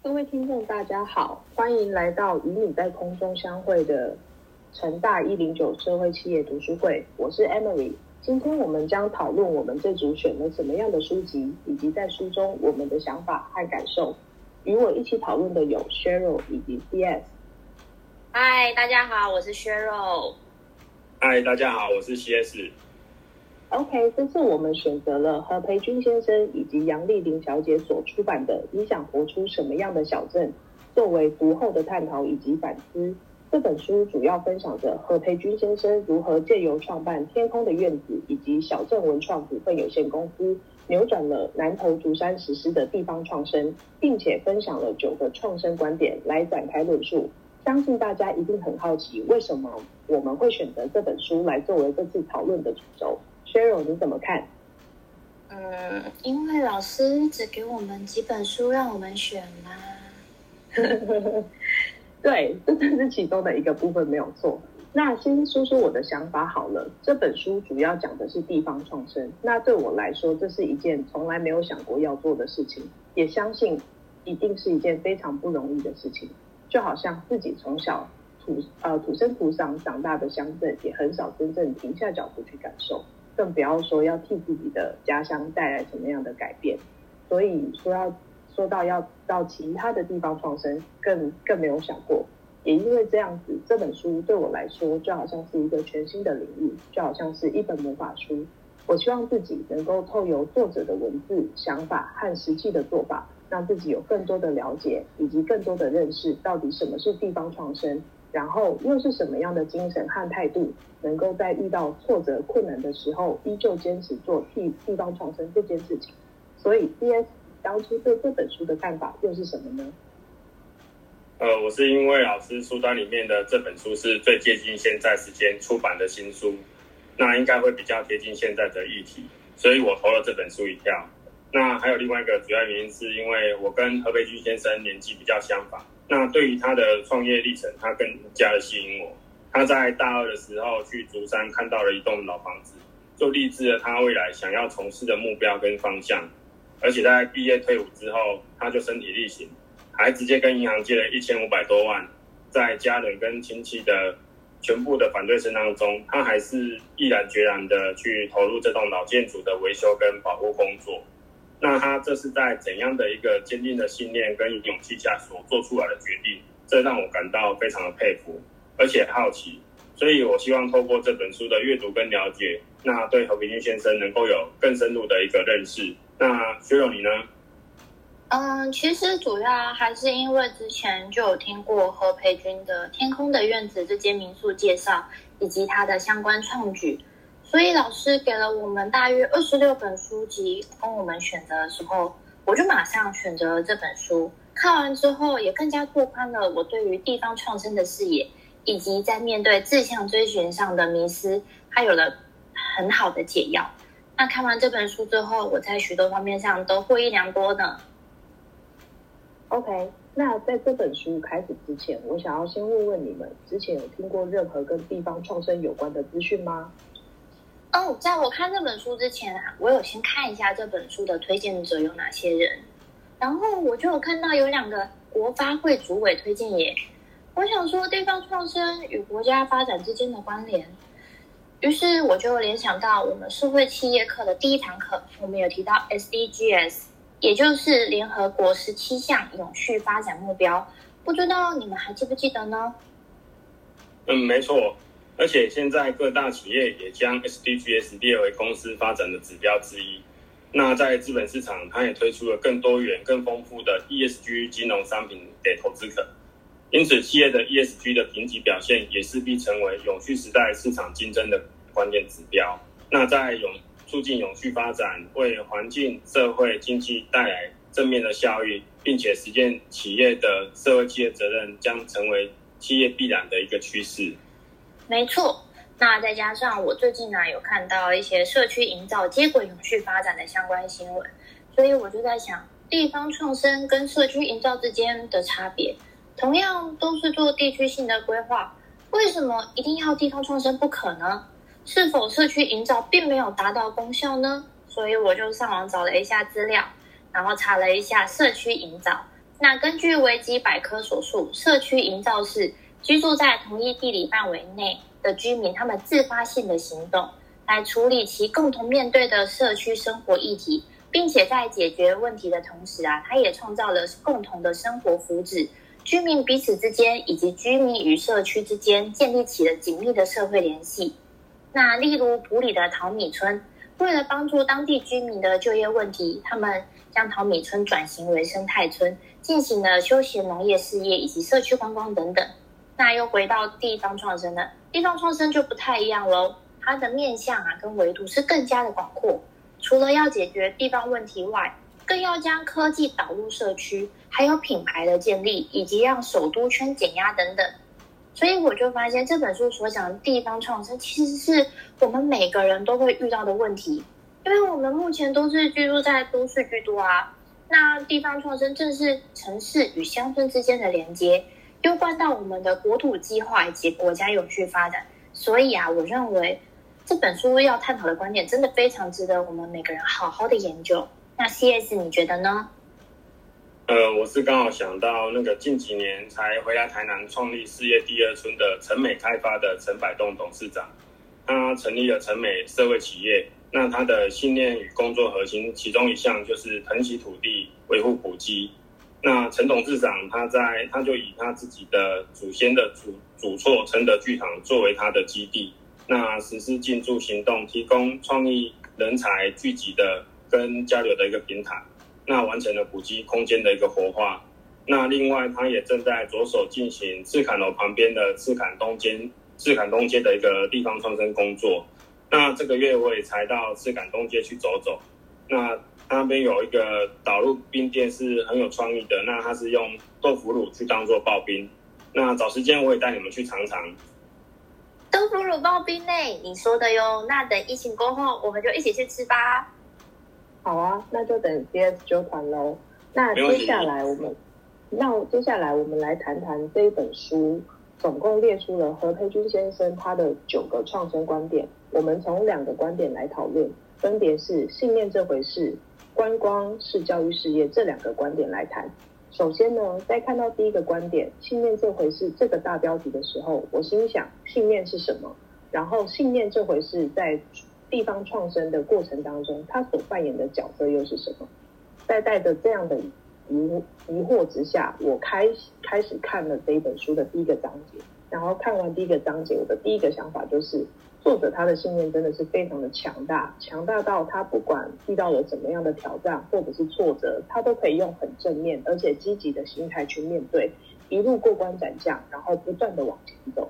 各位听众，大家好，欢迎来到与你在空中相会的成大一零九社会企业读书会。我是 Emily，今天我们将讨论我们这组选了什么样的书籍，以及在书中我们的想法和感受。与我一起讨论的有 Cheryl 以及 CS。嗨，大家好，我是 Cheryl。嗨，大家好，我是 CS。OK，这次我们选择了何培军先生以及杨丽玲小姐所出版的《你想活出什么样的小镇》，作为读后的探讨以及反思。这本书主要分享着何培军先生如何借由创办天空的院子以及小镇文创股份有限公司，扭转了南投竹山实施的地方创生，并且分享了九个创生观点来展开论述。相信大家一定很好奇，为什么我们会选择这本书来作为这次讨论的主轴？Cheryl，你怎么看？嗯，因为老师只给我们几本书让我们选啦。对，这只是其中的一个部分，没有错。那先说说我的想法好了。这本书主要讲的是地方创生。那对我来说，这是一件从来没有想过要做的事情，也相信一定是一件非常不容易的事情。就好像自己从小土呃土生土长长大的乡镇，也很少真正停下脚步去感受。更不要说要替自己的家乡带来什么样的改变，所以说要说到要到其他的地方创生，更更没有想过。也因为这样子，这本书对我来说就好像是一个全新的领域，就好像是一本魔法书。我希望自己能够透由作者的文字、想法和实际的做法，让自己有更多的了解以及更多的认识，到底什么是地方创生。然后又是什么样的精神和态度，能够在遇到挫折困难的时候，依旧坚持做替地方创生这件事情？所以，D.S. 当初对这本书的看法又是什么呢？呃，我是因为老师书单里面的这本书是最接近现在时间出版的新书，那应该会比较贴近现在的议题，所以我投了这本书一票。那还有另外一个主要原因，是因为我跟何培军先生年纪比较相仿。那对于他的创业历程，他更加的吸引我。他在大二的时候去竹山看到了一栋老房子，就立志了他未来想要从事的目标跟方向。而且在毕业退伍之后，他就身体力行，还直接跟银行借了一千五百多万。在家人跟亲戚的全部的反对声当中，他还是毅然决然的去投入这栋老建筑的维修跟保护工作。那他这是在怎样的一个坚定的信念跟勇气下所做出来的决定？这让我感到非常的佩服，而且好奇。所以我希望透过这本书的阅读跟了解，那对何平君先生能够有更深入的一个认识。那薛勇你呢？嗯，其实主要还是因为之前就有听过何培军的《天空的院子》这间民宿介绍，以及他的相关创举。所以老师给了我们大约二十六本书籍供我们选择的时候，我就马上选择了这本书。看完之后，也更加拓宽了我对于地方创生的视野，以及在面对志向追寻上的迷失，它有了很好的解药。那看完这本书之后，我在许多方面上都获益良多呢。OK，那在这本书开始之前，我想要先问问你们，之前有听过任何跟地方创生有关的资讯吗？哦，在我看这本书之前啊，我有先看一下这本书的推荐者有哪些人，然后我就有看到有两个国发会主委推荐耶。我想说地方创生与国家发展之间的关联，于是我就联想到我们社会企业课的第一堂课，我们有提到 SDGs，也就是联合国十七项永续发展目标，不知道你们还记不记得呢？嗯，没错。而且现在各大企业也将 SDGs 列为公司发展的指标之一。那在资本市场，它也推出了更多元、更丰富的 ESG 金融商品给投资者。因此，企业的 ESG 的评级表现也势必成为永续时代市场竞争的关键指标。那在永促进永续发展，为环境、社会、经济带来正面的效益，并且实践企业的社会企业责任，将成为企业必然的一个趋势。没错，那再加上我最近呢有看到一些社区营造接轨永续发展的相关新闻，所以我就在想，地方创生跟社区营造之间的差别，同样都是做地区性的规划，为什么一定要地方创生不可呢？是否社区营造并没有达到功效呢？所以我就上网找了一下资料，然后查了一下社区营造，那根据维基百科所述，社区营造是居住在同一地理范围内的居民，他们自发性的行动来处理其共同面对的社区生活议题，并且在解决问题的同时啊，它也创造了共同的生活福祉。居民彼此之间以及居民与社区之间建立起了紧密的社会联系。那例如普里的淘米村，为了帮助当地居民的就业问题，他们将淘米村转型为生态村。进行了休闲农业事业以及社区观光等等。那又回到地方创生了，地方创生就不太一样喽。它的面向啊跟维度是更加的广阔，除了要解决地方问题外，更要将科技导入社区，还有品牌的建立，以及让首都圈减压等等。所以我就发现这本书所讲的地方创生，其实是我们每个人都会遇到的问题，因为我们目前都是居住在都市居多啊。那地方创生正是城市与乡村之间的连接，攸关到我们的国土计划以及国家永续发展。所以啊，我认为这本书要探讨的观点真的非常值得我们每个人好好的研究。那 C.S. 你觉得呢？呃，我是刚好想到那个近几年才回来台南创立事业第二村的陈美开发的陈百栋董事长，他成立了陈美社会企业。那他的信念与工作核心，其中一项就是疼惜土地、维护古迹。那陈董事长他在他就以他自己的祖先的祖祖厝承德剧场作为他的基地，那实施进驻行动，提供创意人才聚集的跟交流的一个平台。那完成了古迹空间的一个活化。那另外，他也正在着手进行赤坎楼旁边的赤坎东街、赤坎东街的一个地方创生工作。那这个月我也才到赤坎东街去走走，那那边有一个导入冰店是很有创意的，那它是用豆腐乳去当做刨冰，那找时间我也带你们去尝尝。豆腐乳刨冰呢？你说的哟，那等疫情过后我们就一起去吃吧。好啊，那就等 CS 揪团喽。那接下来我们，那接下来我们来谈谈这一本书。总共列出了何培君先生他的九个创生观点，我们从两个观点来讨论，分别是信念这回事，观光是教育事业这两个观点来谈。首先呢，在看到第一个观点“信念这回事”这个大标题的时候，我心想信念是什么？然后信念这回事在地方创生的过程当中，他所扮演的角色又是什么？在带着这样的。疑疑惑之下，我开开始看了这一本书的第一个章节，然后看完第一个章节，我的第一个想法就是，作者他的信念真的是非常的强大，强大到他不管遇到了怎么样的挑战或者是挫折，他都可以用很正面而且积极的心态去面对，一路过关斩将，然后不断的往前走。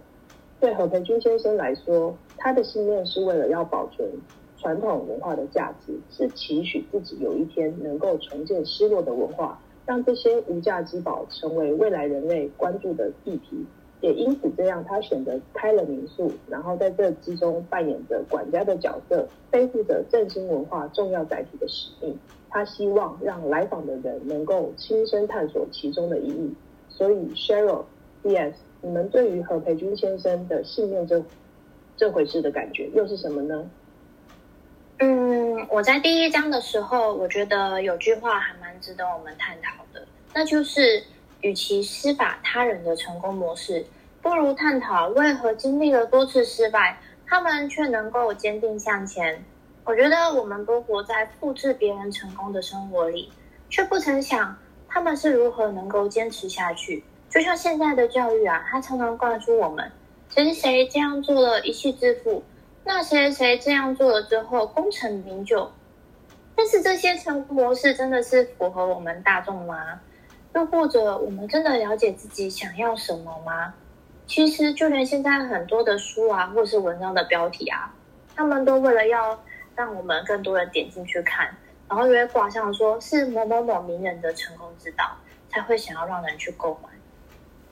对何培军先生来说，他的信念是为了要保存传统文化的价值，是期许自己有一天能够重建失落的文化。让这些无价之宝成为未来人类关注的议题，也因此这样，他选择开了民宿，然后在这之中扮演着管家的角色，背负着振兴文化重要载体的使命。他希望让来访的人能够亲身探索其中的意义。所以，Cheryl D.S，你们对于何培军先生的信念这这回事的感觉又是什么呢？嗯，我在第一章的时候，我觉得有句话还蛮值得我们探讨的，那就是，与其施法他人的成功模式，不如探讨为何经历了多次失败，他们却能够坚定向前。我觉得我们都活在复制别人成功的生活里，却不曾想他们是如何能够坚持下去。就像现在的教育啊，它常常灌输我们，谁谁这样做了，一气致富。那谁谁这样做了之后功成名就，但是这些成功模式真的是符合我们大众吗？又或者我们真的了解自己想要什么吗？其实就连现在很多的书啊，或是文章的标题啊，他们都为了要让我们更多人点进去看，然后就会挂上说是某某某名人的成功之道，才会想要让人去购买。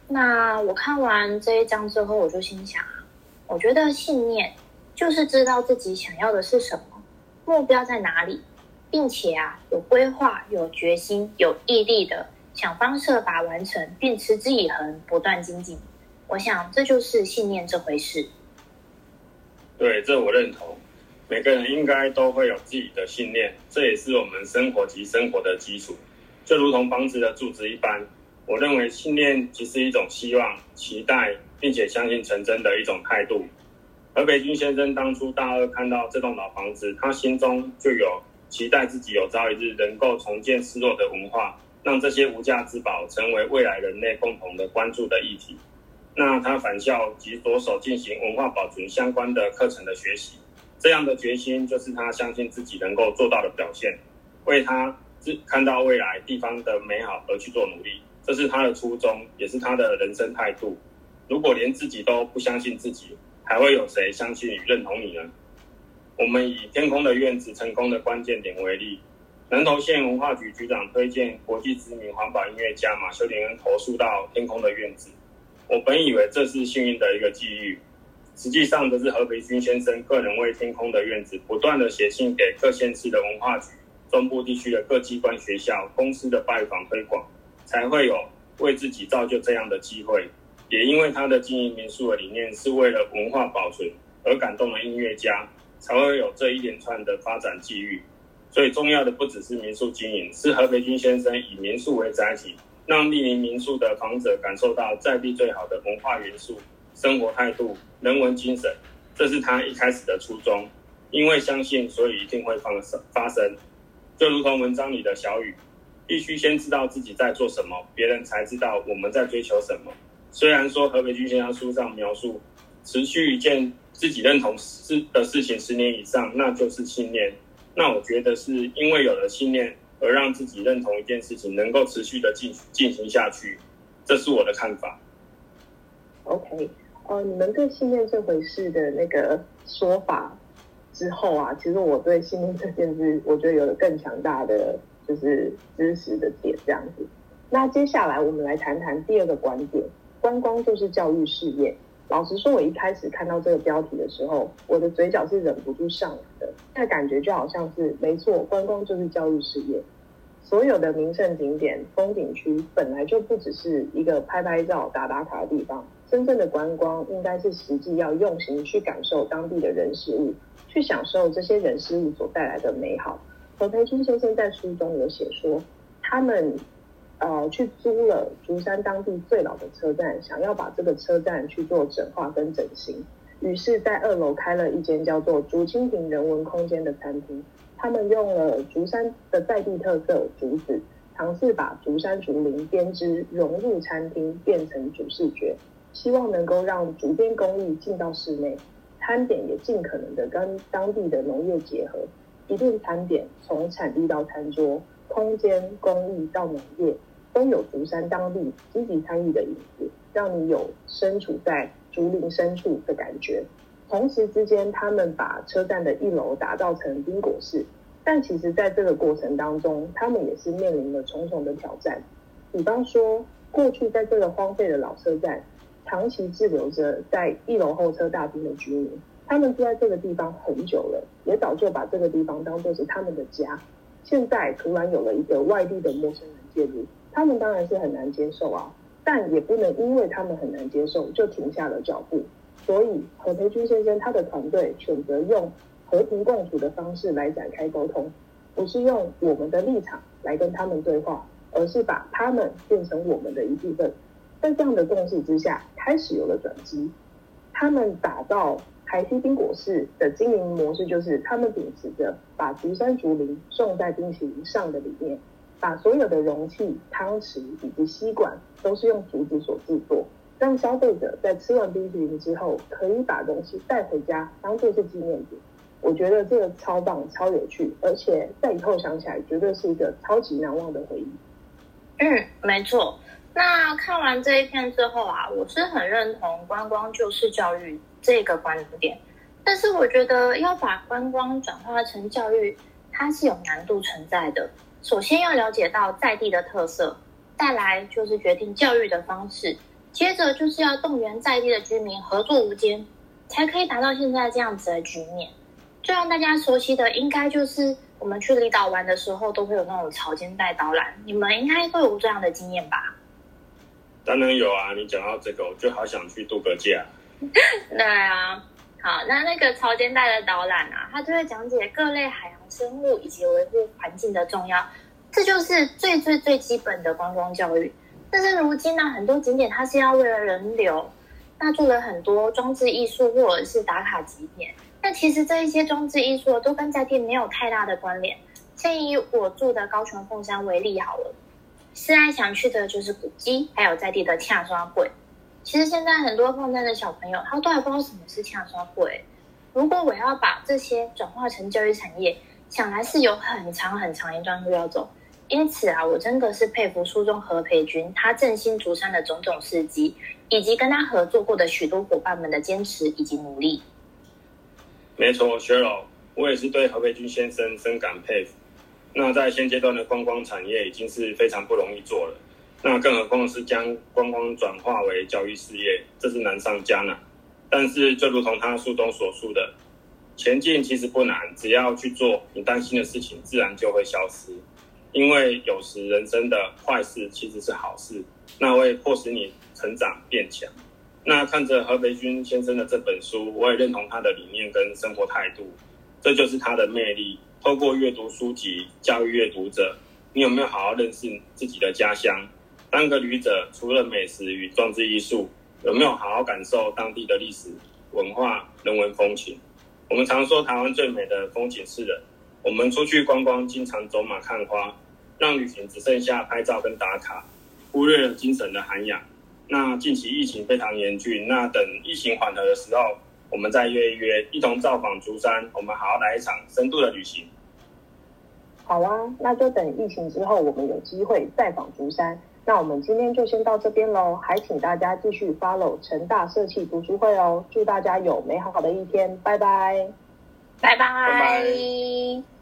那我看完这一章之后，我就心想啊，我觉得信念。就是知道自己想要的是什么，目标在哪里，并且啊有规划、有决心、有毅力的想方设法完成，并持之以恒，不断精进。我想这就是信念这回事。对，这我认同。每个人应该都会有自己的信念，这也是我们生活及生活的基础。就如同房子的柱子一般。我认为信念即是一种希望、期待，并且相信成真的一种态度。而北军先生当初大二看到这栋老房子，他心中就有期待自己有朝一日能够重建失落的文化，让这些无价之宝成为未来人类共同的关注的议题。那他返校及着手进行文化保存相关的课程的学习，这样的决心就是他相信自己能够做到的表现，为他自看到未来地方的美好而去做努力，这是他的初衷，也是他的人生态度。如果连自己都不相信自己，还会有谁相信与认同你呢？我们以天空的院子成功的关键点为例，南投县文化局局长推荐国际知名环保音乐家马修林恩投诉到天空的院子。我本以为这是幸运的一个际遇，实际上这是何培军先生个人为天空的院子不断的写信给各县市的文化局、中部地区的各机关、学校、公司的拜访推广，才会有为自己造就这样的机会。也因为他的经营民宿的理念是为了文化保存而感动了音乐家，才会有这一连串的发展机遇。所以重要的不只是民宿经营，是何培军先生以民宿为载体。让莅临民宿的访者感受到在地最好的文化元素、生活态度、人文精神，这是他一开始的初衷。因为相信，所以一定会发生。发生，就如同文章里的小雨，必须先知道自己在做什么，别人才知道我们在追求什么。虽然说何北军先生书上描述，持续一件自己认同事的事情十年以上，那就是信念。那我觉得是因为有了信念。而让自己认同一件事情，能够持续的进进行下去，这是我的看法。OK，呃，你们对信念这回事的那个说法之后啊，其实我对信念这件事，我觉得有了更强大的就是知识的点这样子。那接下来我们来谈谈第二个观点：观光就是教育事业。老实说，我一开始看到这个标题的时候，我的嘴角是忍不住上扬的。那感觉就好像是没错，观光就是教育事业。所有的名胜景点、风景区本来就不只是一个拍拍照、打打卡的地方。真正的观光应该是实际要用心去感受当地的人事物，去享受这些人事物所带来的美好。何培军先生在书中有写说，他们。呃，去租了竹山当地最老的车站，想要把这个车站去做整化跟整形，于是，在二楼开了一间叫做竹蜻蜓人文空间的餐厅。他们用了竹山的在地特色竹子，尝试把竹山竹林编织融入餐厅，变成主视觉，希望能够让竹编工艺进到室内，餐点也尽可能的跟当地的农业结合。一顿餐点从产地到餐桌，空间工艺到农业。都有竹山当地积极参与的影子，让你有身处在竹林深处的感觉。同时之间，他们把车站的一楼打造成冰果室，但其实在这个过程当中，他们也是面临了重重的挑战。比方说，过去在这个荒废的老车站，长期滞留着在一楼候车大厅的居民，他们住在这个地方很久了，也早就把这个地方当作是他们的家。现在突然有了一个外地的陌生人介入。他们当然是很难接受啊，但也不能因为他们很难接受就停下了脚步。所以何培军先生他的团队选择用和平共处的方式来展开沟通，不是用我们的立场来跟他们对话，而是把他们变成我们的一部分。在这样的共识之下，开始有了转机。他们打造台西冰果室的经营模式，就是他们秉持着把竹山竹林种在冰淇淋上的理念。把所有的容器、汤匙以及吸管都是用竹子所制作，让消费者在吃完冰淇淋之后，可以把东西带回家当做是纪念品。我觉得这个超棒、超有趣，而且在以后想起来，绝对是一个超级难忘的回忆。嗯，没错。那看完这一篇之后啊，我是很认同观光就是教育这个观点，但是我觉得要把观光转化成教育，它是有难度存在的。首先要了解到在地的特色，再来就是决定教育的方式，接着就是要动员在地的居民合作无间，才可以达到现在这样子的局面。最让大家熟悉的，应该就是我们去离岛玩的时候，都会有那种潮间带导览，你们应该都有这样的经验吧？当然有啊！你讲到这个，我就好想去度个假。对啊。好，那那个潮间带的导览啊，他就会讲解各类海洋生物以及维护环境的重要。这就是最最最基本的观光教育。但是如今呢，很多景点它是要为了人流，那做了很多装置艺术或者是打卡景点。那其实这一些装置艺术都跟在地没有太大的关联。先以我住的高雄凤山为例好了，思爱想去的就是古迹，还有在地的洽刷柜。其实现在很多凤山的小朋友，他都还不知道什么是洽刷柜。如果我要把这些转化成教育产业，想来是有很长很长一段路要走。因此啊，我真的是佩服书中何培军他振兴竹山的种种事迹，以及跟他合作过的许多伙伴们的坚持以及努力。没错，学友，我也是对何培军先生深感佩服。那在现阶段的观光产业已经是非常不容易做了，那更何况是将观光转化为教育事业，这是难上加难。但是就如同他书中所述的，前进其实不难，只要去做，你担心的事情自然就会消失。因为有时人生的坏事其实是好事，那会迫使你成长变强。那看着何培军先生的这本书，我也认同他的理念跟生活态度，这就是他的魅力。透过阅读书籍教育阅读者，你有没有好好认识自己的家乡？当个旅者，除了美食与装置艺术，有没有好好感受当地的历史文化、人文风情？我们常说台湾最美的风景是人，我们出去观光，经常走马看花。让旅行只剩下拍照跟打卡，忽略了精神的涵养。那近期疫情非常严峻，那等疫情缓和的时候，我们再约一约，一同造访竹山，我们好好来一场深度的旅行。好啊，那就等疫情之后，我们有机会再访竹山。那我们今天就先到这边喽，还请大家继续 follow 成大社企读书会哦。祝大家有美好的一天，拜拜，拜拜。